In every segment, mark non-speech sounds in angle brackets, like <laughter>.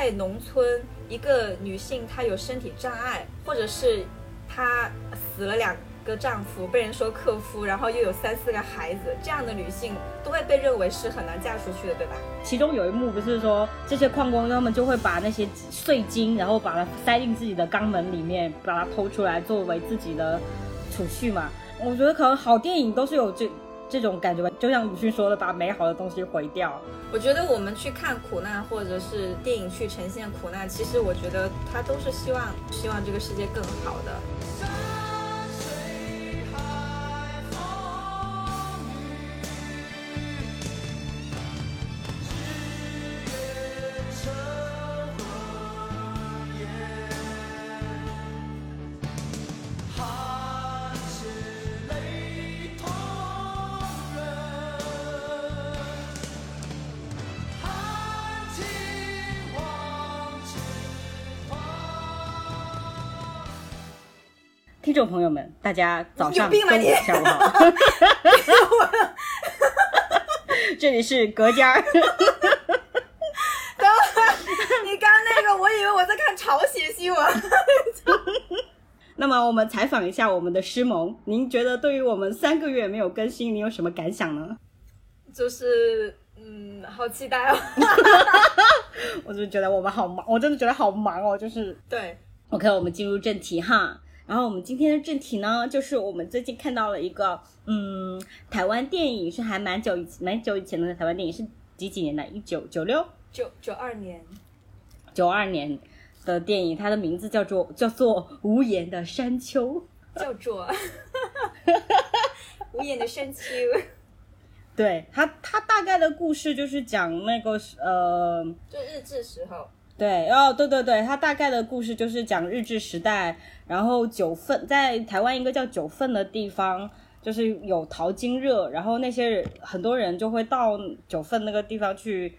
在农村，一个女性她有身体障碍，或者是她死了两个丈夫，被人说克夫，然后又有三四个孩子，这样的女性都会被认为是很难嫁出去的，对吧？其中有一幕不是说这些矿工他们就会把那些碎金，然后把它塞进自己的肛门里面，把它偷出来作为自己的储蓄嘛。我觉得可能好电影都是有这这种感觉吧，就像鲁迅说的，把美好的东西毁掉。我觉得我们去看苦难，或者是电影去呈现苦难，其实我觉得他都是希望希望这个世界更好的。听众朋友们，大家早上、有病吧你中午、下午好。<laughs> 这里是隔间儿。等会儿你刚刚那个，我以为我在看朝鲜新闻。<laughs> 那么我们采访一下我们的师萌，您觉得对于我们三个月没有更新，你有什么感想呢？就是，嗯，好期待哦。<laughs> 我就觉得我们好忙，我真的觉得好忙哦。就是对，OK，我们进入正题哈。然后我们今天的正题呢，就是我们最近看到了一个，嗯，台湾电影是还蛮久以蛮久以前的台湾电影，是几几年的？一九九六九九二年，九二年的电影，它的名字叫做叫做《无言的山丘》。叫做 <laughs> 无言的山丘。对他，他大概的故事就是讲那个呃，就日治时候，对，哦，对对对，它大概的故事就是讲日治时代，然后九份在台湾一个叫九份的地方，就是有淘金热，然后那些人很多人就会到九份那个地方去，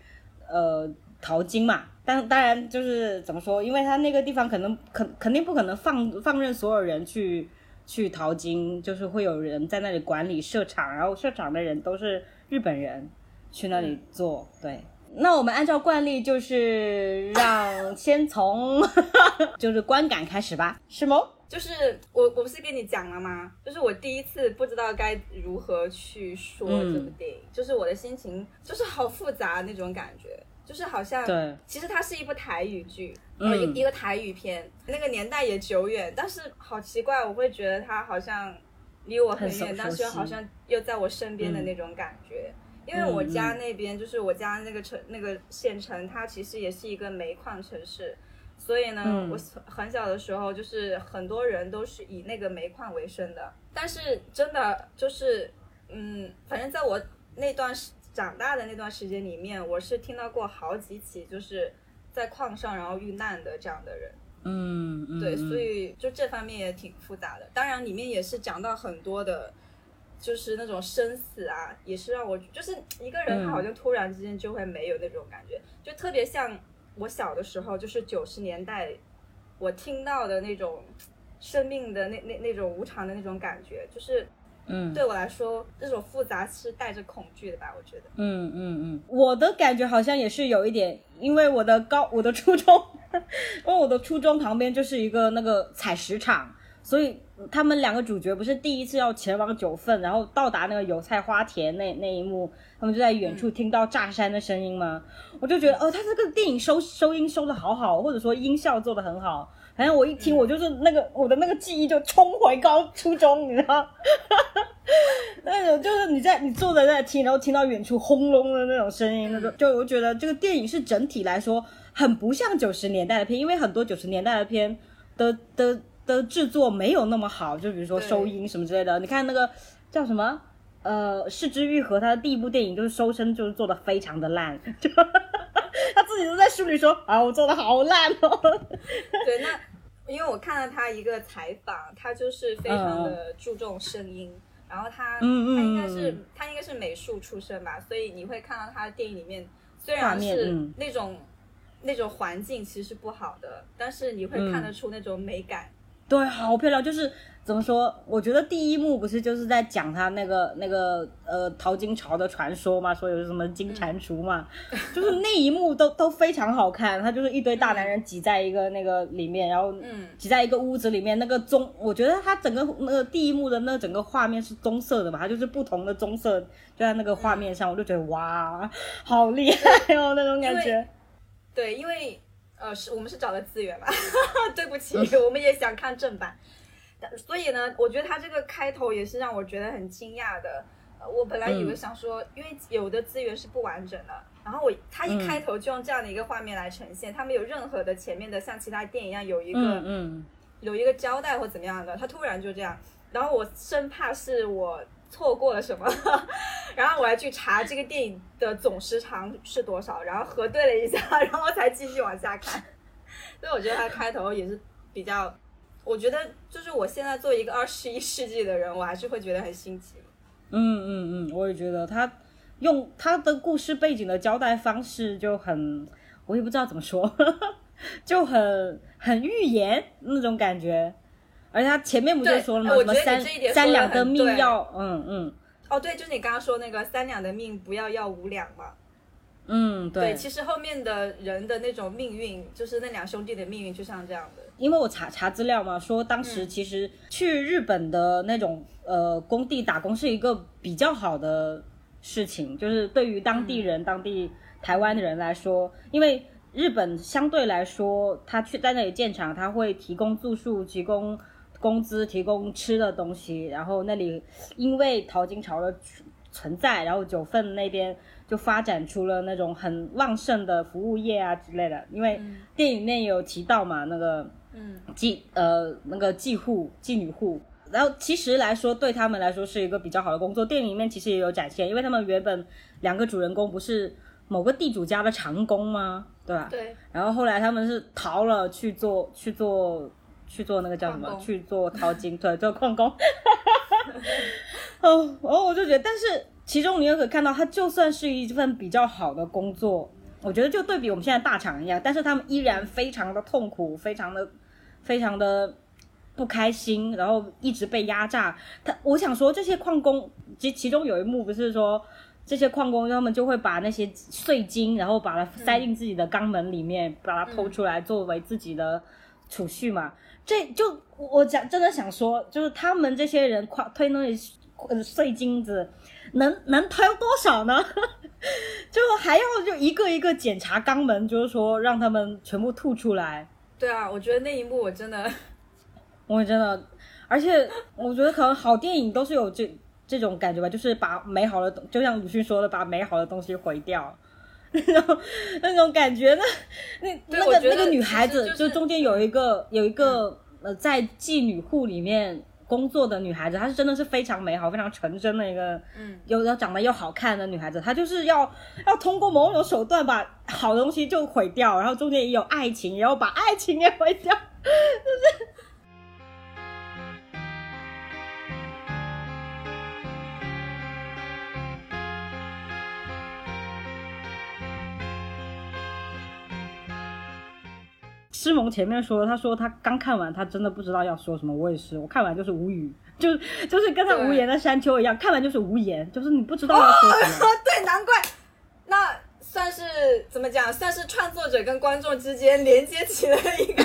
呃，淘金嘛。但当然就是怎么说，因为他那个地方可能肯肯定不可能放放任所有人去去淘金，就是会有人在那里管理设厂，然后设厂的人都是日本人去那里做，对。那我们按照惯例，就是让先从 <laughs> 就是观感开始吧，是吗？就是我我不是跟你讲了吗？就是我第一次不知道该如何去说这部电影，就是我的心情就是好复杂那种感觉，就是好像对，其实它是一部台语剧，一一个台语片，那个年代也久远，但是好奇怪，我会觉得它好像离我很远，但是又好像又在我身边的那种感觉。因为我家那边就是我家那个城那个县城，它其实也是一个煤矿城市，所以呢，嗯我很小的时候就是很多人都是以那个煤矿为生的。但是真的就是，嗯，反正在我那段时长大的那段时间里面，我是听到过好几起就是在矿上然后遇难的这样的人。嗯嗯，对，嗯所以就这方面也挺复杂的。当然，里面也是讲到很多的，就是那种生死啊，也是让我就是一个人嗯他好像突然之间就会没有那种感觉，就特别像我小的时候，就是九十年代我听到的那种生命的那那那种无常的那种感觉，就是嗯对我来说，这种复杂是带着恐惧的吧？我觉得。嗯嗯嗯，我的感觉好像也是有一点，因为我的高我的初中，<laughs> 因为我的初中旁边就是一个那个采石场，所以他们两个主角不是第一次要前往九份，然后到达那个油菜花田那那一幕，他们就在远处听到炸山的声音吗？我就觉得哦，他这个电影收收音收的好好，或者说音效做的很好。反正我一听，我就是那个我的那个记忆就冲回高初中，你知道。<laughs> 那种就是你在你坐在那听，然后听到远处轰隆的那种声音，那种就我觉得这个电影是整体来说很不像九十年代的片，因为很多九十年代的片的的的制作没有那么好，就比如说收音什么之类的。你看那个叫什么？呃，四之愈合他的第一部电影就是收声，就是做的非常的烂，<laughs> 就他自己都在书里说啊，我做的好烂哦。<laughs> 对，那因为我看了他一个采访，他就是非常的注重声音，然后他他应该是嗯他应该是美术出身吧，所以你会看到他的电影里面虽然是那种、那种环境其实是不好的，但是你会看得出那种美感。对，好漂亮，就是怎么说？我觉得第一幕不是就是在讲他那个那个呃淘金潮的传说嘛，说有什么金蟾蜍嘛，就是那一幕都都非常好看。他就是一堆大男人挤在一个那个里面，然后嗯挤在一个屋子里面，那个棕，我觉得他整个那个第一幕的那整个画面是棕色的嘛，它就是不同的棕色就在那个画面上，我就觉得哇，好厉害哦那种感觉。对，因为呃是我们是找的资源吧，<laughs> 对不起，我们也想看正版，所以呢，我觉得他这个开头也是让我觉得很惊讶的。呃我本来以为嗯。想说，因为有的资源是不完整的，然后我他一嗯。开头就用这样的一个画面来呈现，他没有任何的前面的像其他电影一样有一个、嗯嗯，有一个交代或怎么样的，他突然就这样，然后我生怕是我错过了什么，<laughs> 然后我还去查这个电影的总时长是多少，然后核对了一下，<laughs> 然后才继续往下看。所以我觉得他开头也是比较，我觉得就是我现在作为一个二十一世纪的人，我还是会觉得很新奇。嗯嗯嗯，我也觉得他用他的故事背景的交代方式就很，我也不知道怎么说，<laughs> 就很很预言那种感觉。而且他前面不就说了吗？这一点三两的命要，嗯嗯哦，对，就是你刚刚说那个三两的命不要要五两嘛。嗯，对。其实后面的人的那种命运，就是那两兄弟的命运，就像这样的。因为我查查资料嘛，说当时其实去日本的那种、呃工地打工是一个比较好的事情，就是对于当地人、当地台湾的人来说，因为日本相对来说，他去在那里建厂，他会提供住宿、提供工资、提供吃的东西，然后那里因为淘金潮的存在，然后九份那边就发展出了那种很旺盛的服务业啊之类的，因为电影里面有提到嘛，那个。嗯妓呃那个妓户妓女户，然后其实来说对他们来说是一个比较好的工作。电影里面其实也有展现，因为他们原本两个主人公不是某个地主家的长工吗？对吧？对，然后后来他们是逃了去做去做去做那个叫什么？去做淘金，对，<laughs> 做矿工。<laughs> 哦，然后我就觉得，但是其中你又可以看到，它就算是一份比较好的工作，我觉得就对比我们现在大厂一样，但是他们依然非常的痛苦，非常的非常的不开心，然后一直被压榨。他我想说，这些矿工，其其中有一幕不是说。这些矿工他们就会把那些碎金，然后把它塞进自己的肛门里面，把它偷出来作为自己的储蓄嘛。这就我讲真的想说，就是他们这些人夸推那些呃碎金子，能能推多少呢？<laughs> 就还要就一个一个检查肛门，就是说让他们全部吐出来。对啊，我觉得那一幕我真的，<laughs> 我真的，而且我觉得可能好电影都是有这这种感觉吧，就是把美好的东，就像鲁迅说的，把美好的东西毁掉。<laughs> 然后那种感觉，那那那个那个女孩子，就中间有一个有一个呃，在妓女户里面工作的女孩子，她是真的是非常美好、非常纯真的一个，嗯，又要长得又好看的女孩子，她就是要要通过某种手段把好东西就毁掉，然后中间也有爱情，也要把爱情也毁掉，<laughs> 诗萌前面说，他说他刚看完，他真的不知道要说什么。我也是，我看完就是无语，就就是跟他无言的山丘一样，看完就是无言，就是你不知道要说什么。对，难怪，那算是怎么讲？算是创作者跟观众之间连接起了一个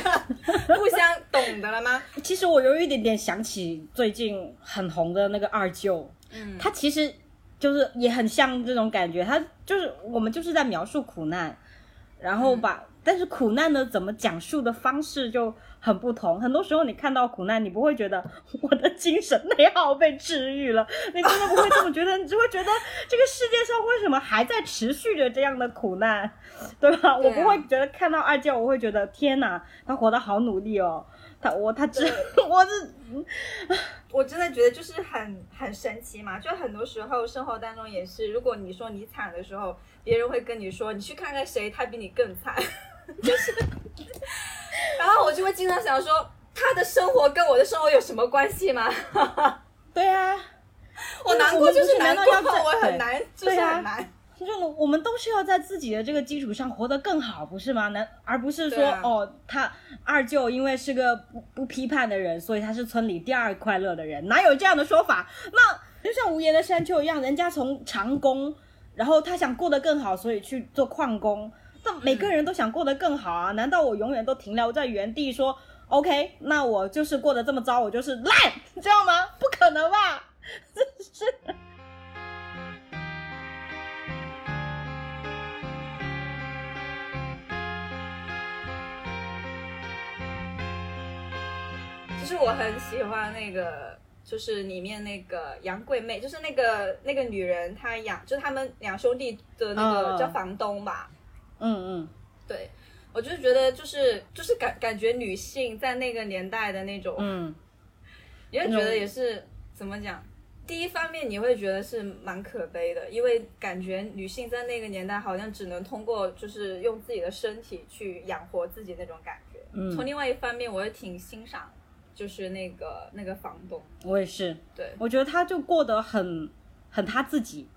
互相懂的了吗？其实我有一点点想起最近很红的那个二舅，嗯，他其实就是也很像这种感觉，他就是我们就是在描述苦难，然后把、但是苦难呢怎么讲述的方式就很不同。很多时候你看到苦难，你不会觉得我的精神内耗被治愈了，<laughs> 你真的不会这么觉得，你只会觉得这个世界上为什么还在持续着这样的苦难，对吧？对啊我不会觉得看到二舅，我会觉得天哪，他活得好努力哦。他我他真 <laughs> 我是 <laughs> 我真的觉得就是很很神奇嘛，就很多时候生活当中也是，如果你说你惨的时候，别人会跟你说你去看看谁，他比你更惨，<laughs> 就是，然后我就会经常想说，他的生活跟我的生活有什么关系吗？对啊，我难过就是难难过，我很难，就是很难。就是我们都是要在自己的这个基础上活得更好，不是吗？难而不是说、啊哦，他二舅因为是个不不批判的人，所以他是村里第二快乐的人，哪有这样的说法？那就像无言的山丘一样，人家从长工，然后他想过得更好，所以去做矿工。那每个人都想过得更好啊，难道我永远都停留在原地说 OK？那我就是过得这么糟，我就是烂，你知道吗？不可能吧？真是。其实我很喜欢那个，就是里面那个杨贵妹，就是那个那个女人，她养，就是他们两兄弟的那个嗯叫房东吧。嗯嗯。对，我就是觉得就是就是感感觉女性在那个年代的那种，嗯，你会觉得也是怎么讲？第一方面你会觉得是蛮可悲的，因为感觉女性在那个年代好像只能通过就是用自己的身体去养活自己那种感觉。嗯从另外一方面，我也挺欣赏，就是那个那个房东，我也是，对，我觉得他就过得很很他自己。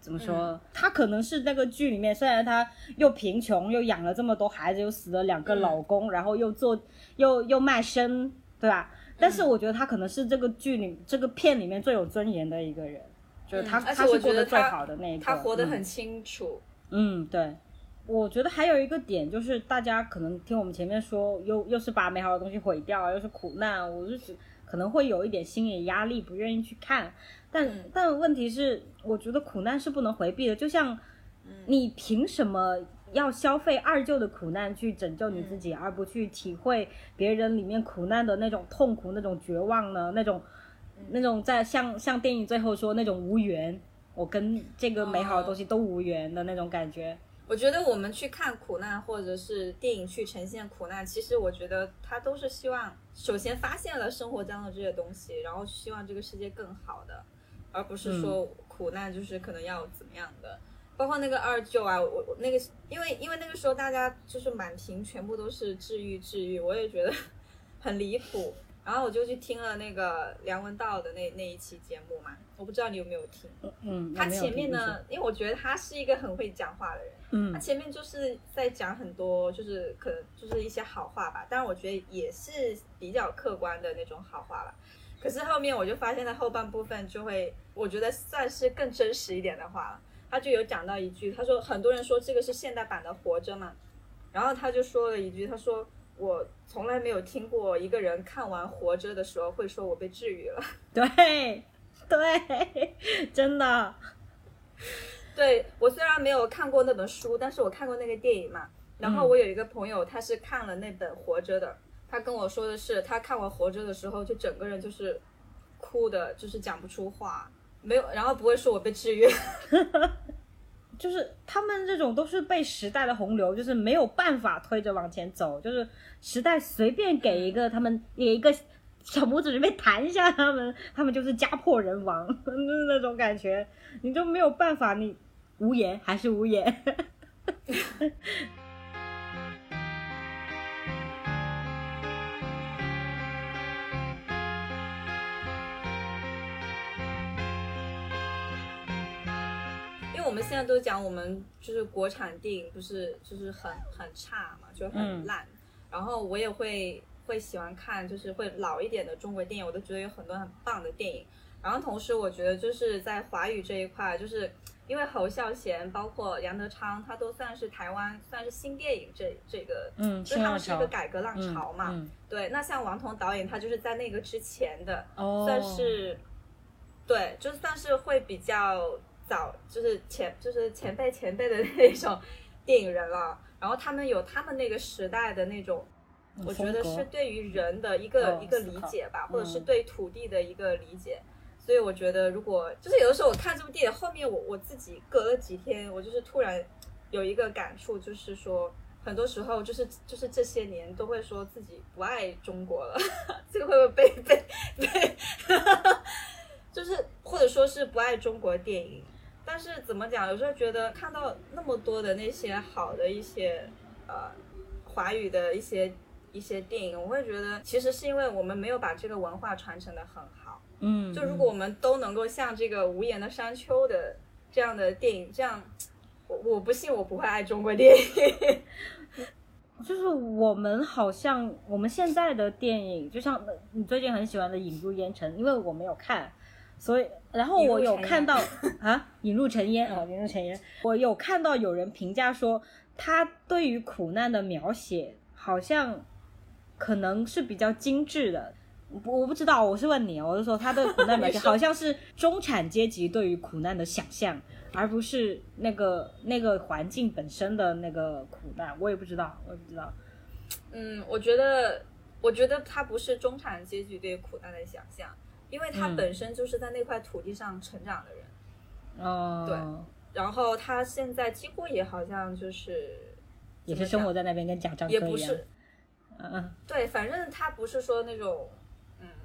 怎么说？嗯他可能是那个剧里面，虽然他又贫穷，又养了这么多孩子，又死了两个嗯老公，然后又做又又卖身，对吧？但是我觉得他可能是这个剧里这个片里面最有尊严的一个人，就是他、嗯他是过得得最好的那一个。嗯他活得很清楚。嗯，对，我觉得还有一个点就是，大家可能听我们前面说，又又是把美好的东西毁掉啊，又是苦难，我就是可能会有一点心理压力，不愿意去看。但、嗯但问题是，我觉得苦难是不能回避的，就像你凭什么要消费二舅的苦难去拯救你自己，而不去体会别人里面苦难的那种痛苦、那种绝望呢？那种那种在像像电影最后说那种无缘，我跟这个美好的东西都无缘的那种感觉。我觉得我们去看苦难，或者是电影去呈现苦难，其实我觉得他都是希望，首先发现了生活当中这些东西，然后希望这个世界更好的，而不是说苦难就是可能要怎么样的。包括那个二舅啊，我我那个，因为因为那个时候大家就是满屏全部都是治愈治愈，我也觉得很离谱。然后我就去听了那个梁文道的那那一期节目嘛，我不知道你有没有听。嗯，他前面呢，，因为我觉得他是一个很会讲话的人，他嗯前面就是在讲很多，就是可能就是一些好话吧，但是我觉得也是比较客观的那种好话吧。可是后面我就发现，他后半部分就会，我觉得算是更真实一点的话了。他就有讲到一句，他说很多人说这个是现代版的《活着》嘛，然后他就说了一句，他说我从来没有听过一个人看完《活着》的时候会说我被治愈了。<laughs> 对对，真的，对我虽然没有看过那本书，但是我看过那个电影嘛。然后我有一个朋友，他是看了那本《活着》的，他跟我说的是，他看完《活着》的时候，就整个人就是哭的，就是讲不出话，没有，然后不会说我被治愈。<laughs> 就是他们这种都是被时代的洪流，就是没有办法推着往前走，就是时代随便给一个他们给一个小拇指被弹一下，他们他们就是家破人亡，就 <laughs> 是那种感觉，你就没有办法，你无言还是无言。<laughs> 因为我们现在都讲我们就是国产电影不是就是很很差嘛，就很嗯烂。然后我也会会喜欢看就是会老一点的中国电影，我都觉得有很多很棒的电影。然后同时我觉得就是在华语这一块，就是因为侯孝贤包括杨德昌，他都算是台湾算是新电影这这个，嗯，就是他们是一个改革浪潮嘛。嗯对，那像王彤导演，他就是在那个之前的，哦，算是，对，就算是会比较早，就是前就是前辈前辈的那种电影人了。然后他们有他们那个时代的那种，我觉得是对于人的一个、哦一个理解吧，或者是嗯对土地的一个理解。所以我觉得，如果就是有的时候我看这部电影，后面我我自己隔了几天，我就是突然有一个感触，就是说，很多时候就是就是这些年都会说自己不爱中国了，<laughs> 这个会不会被被被，就是或者说是不爱中国电影？但是怎么讲？有时候觉得看到那么多的那些好的一些呃华语的一些一些电影，我会觉得其实是因为我们没有把这个文化传承的很。嗯，就如果我们都能够像这个《无言的山丘》的这样的电影这样我我不信我不会爱中国电影。<laughs> 就是我们好像我们现在的电影，就像你最近很喜欢的《引入烟尘》，因为我没有看，所以然后我有看到 <laughs> 啊，《引入尘烟》啊，《引入尘烟》，我有看到有人评价说，他对于苦难的描写好像可能是比较精致的。我我不知道，我是问你，我是说他的苦难 <laughs> 描写好像是中产阶级对于苦难的想象。而不是那个那个环境本身的那个苦难，我也不知道，我也不知道。嗯，我觉得，我觉得他不是中产阶级对苦难的想象，因为他本身就是在那块土地上成长的人。哦。对。然后他现在几乎也好像就是，也是生活在那边，跟贾樟柯一样。也不是。嗯嗯。对，反正他不是说那种，嗯，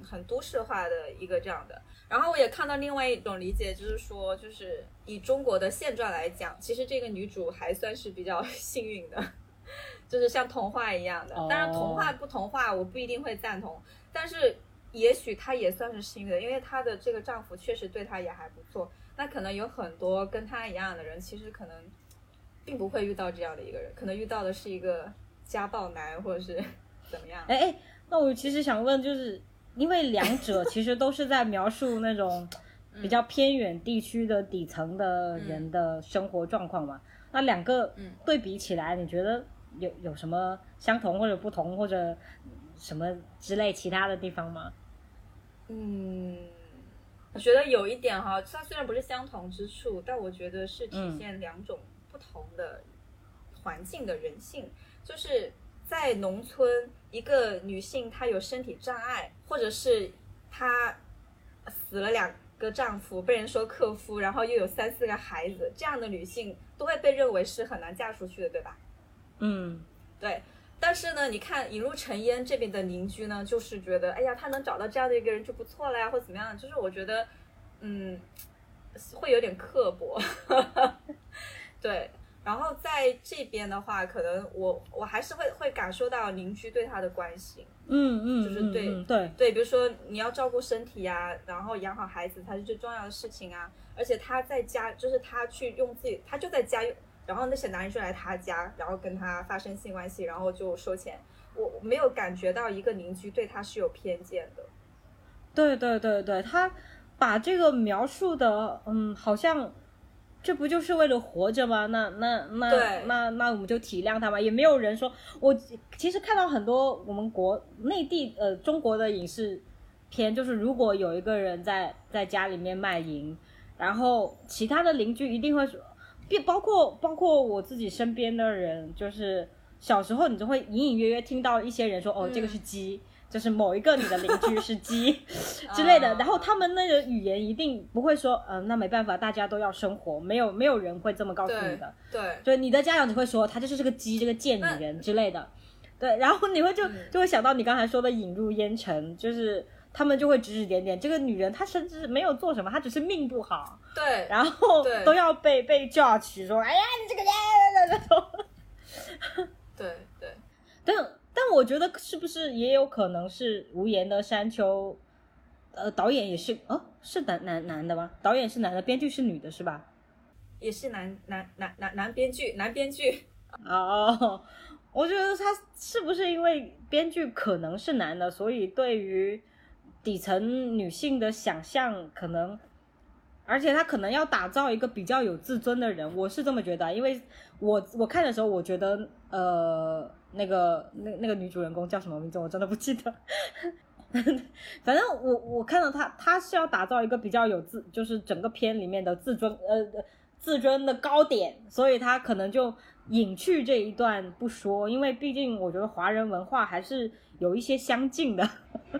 很都市化的一个这样的。然后我也看到另外一种理解，就是说，就是以中国的现状来讲，其实这个女主还算是比较 <laughs> 幸运的，<laughs> 就是像童话一样的。当然，童话不童话，我不一定会赞同，但是也许她也算是幸运的，因为她的这个丈夫确实对她也还不错。那可能有很多跟她一样的人，其实可能并不会遇到这样的一个人，可能遇到的是一个家暴男，或者是 <laughs> 怎么样。哎哎，那我其实想问，就是。因为两者其实都是在描述那种 <laughs> 比较偏远地区的底层的人的生活状况嘛。那两个对比起来，你觉得有有什么相同或者不同，或者什么之类其他的地方吗？嗯，我觉得有一点哈，它虽然不是相同之处，但我觉得是体现两种不同的环境的人性，就是。在农村，一个女性她有身体障碍，或者是她死了两个丈夫，被人说克夫，然后又有三四个孩子，这样的女性都会被认为是很难嫁出去的，对吧？嗯，对。但是呢，你看引入尘烟这边的邻居呢，就是觉得，哎呀，他能找到这样的一个人就不错了呀，或怎么样？就是我觉得，嗯，会有点刻薄，<laughs> 对。然后在这边的话，可能我我还是会会感受到邻居对他的关心，嗯嗯，就是对对对，比如说你要照顾身体呀，然后养好孩子才是最重要的事情啊。而且他在家，就是他去用自己，他就在家用，然后那些男人就来他家，然后跟他发生性关系，然后就收钱。我没有感觉到一个邻居对他是有偏见的。对对对对，他把这个描述的，嗯，好像。这不就是为了活着吗？那那那那那我们就体谅他吧。也没有人说，我其实看到很多我们国内地呃中国的影视片，就是如果有一个人在在家里面卖淫，然后其他的邻居一定会说，包括包括我自己身边的人，就是小时候你就会隐隐约约听到一些人说，哦，这个是鸡。就是某一个你的邻居是鸡 <laughs> 之类的，然后他们那个语言一定不会说，嗯，那没办法，大家都要生活，没有没有人会这么告诉你的。对，对，你的家长只会说，他就是这个鸡，这个贱女人之类的。对，<laughs> 然后你会就就会想到你刚才说的引入烟尘，就是他们就会指指点点，这个女人她甚至没有做什么，她只是命不好。对，然后都要被被 judge 说，哎呀，你这个。对对，<laughs> 但。我觉得是不是也有可能是无言的山丘，呃，导演也是哦，是男男男的吗？导演是男的，编剧是女的，是吧？也是男男男男男编剧，男编剧。<laughs> 哦，我觉得他是不是因为编剧可能是男的，所以对于底层女性的想象可能，而且他可能要打造一个比较有自尊的人，我是这么觉得，因为我我看的时候，我觉得呃。那个那那个女主人公叫什么名字？我真的不记得。<laughs> 反正我我看到她，她是要打造一个比较有自，就是整个片里面的自尊呃自尊的高点，所以她可能就隐去这一段不说，因为毕竟我觉得华人文化还是有一些相近的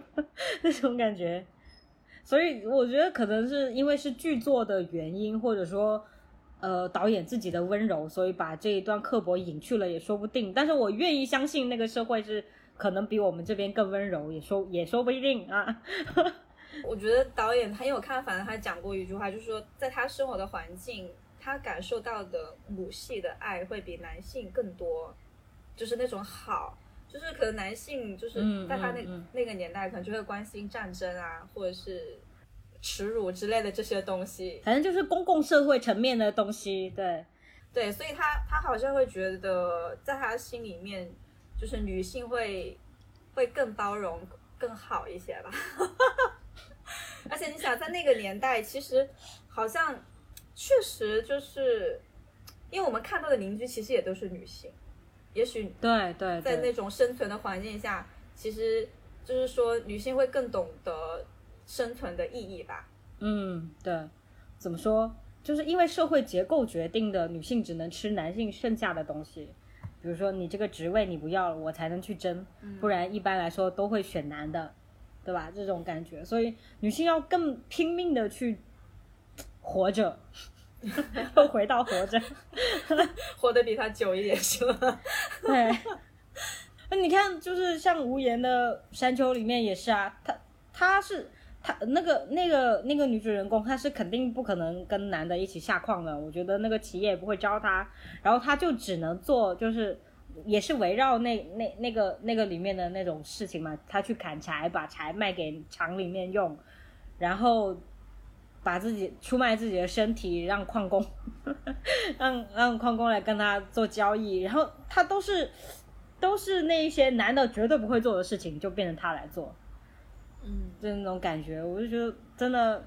<laughs> 那种感觉，所以我觉得可能是因为是剧作的原因，或者说。呃，导演自己的温柔，所以把这一段刻薄隐去了也说不定。但是我愿意相信那个社会是可能比我们这边更温柔，也说也说不一定啊。<laughs> 我觉得导演很有看法，他讲过一句话，就是说在他生活的环境，他感受到的母系的爱会比男性更多，就是那种好，就是可能男性就是在他那那个年代可能就会关心战争啊，或者是。耻辱之类的这些东西，反正就是公共社会层面的东西。对，对，所以他他好像会觉得，在他心里面，就是女性会会更包容、更好一些吧。<laughs> 而且你想，在那个年代，其实好像确实就是，因为我们看到的邻居其实也都是女性，也许对对在那，种生存的环境下，其实就是说女性会更懂得生存的意义吧。嗯，对，怎么说？就是因为社会结构决定的，女性只能吃男性剩下的东西。比如说，你这个职位你不要了，我才能去争，不然一般来说都会选男的，对吧？这种感觉，所以女性要更拼命的去活着，<laughs> 又回到活着。<laughs> 活得比他久一点是吧？对，<laughs> 那你看，就是像无言的山丘里面也是啊，他他是他那个那个那个女主人公，她是肯定不可能跟男的一起下矿的。我觉得那个企业也不会招她，然后她就只能做就是。也是围绕那那那个那个里面的那种事情嘛，她去砍柴，把柴卖给厂里面用，然后把自己出卖自己的身体，让矿工让让矿工来跟他做交易，然后他都是都是那一些男的绝对不会做的事情，就变成他来做，嗯，就那种感觉，我就觉得真的，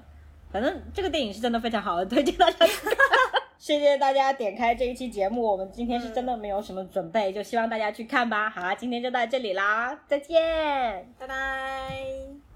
反正这个电影是真的非常好的，推荐大家。<laughs> 谢谢大家点开这一期节目，我们今天是真的没有什么准备，就希望大家去看吧。好啦，今天就到这里啦，再见。拜拜。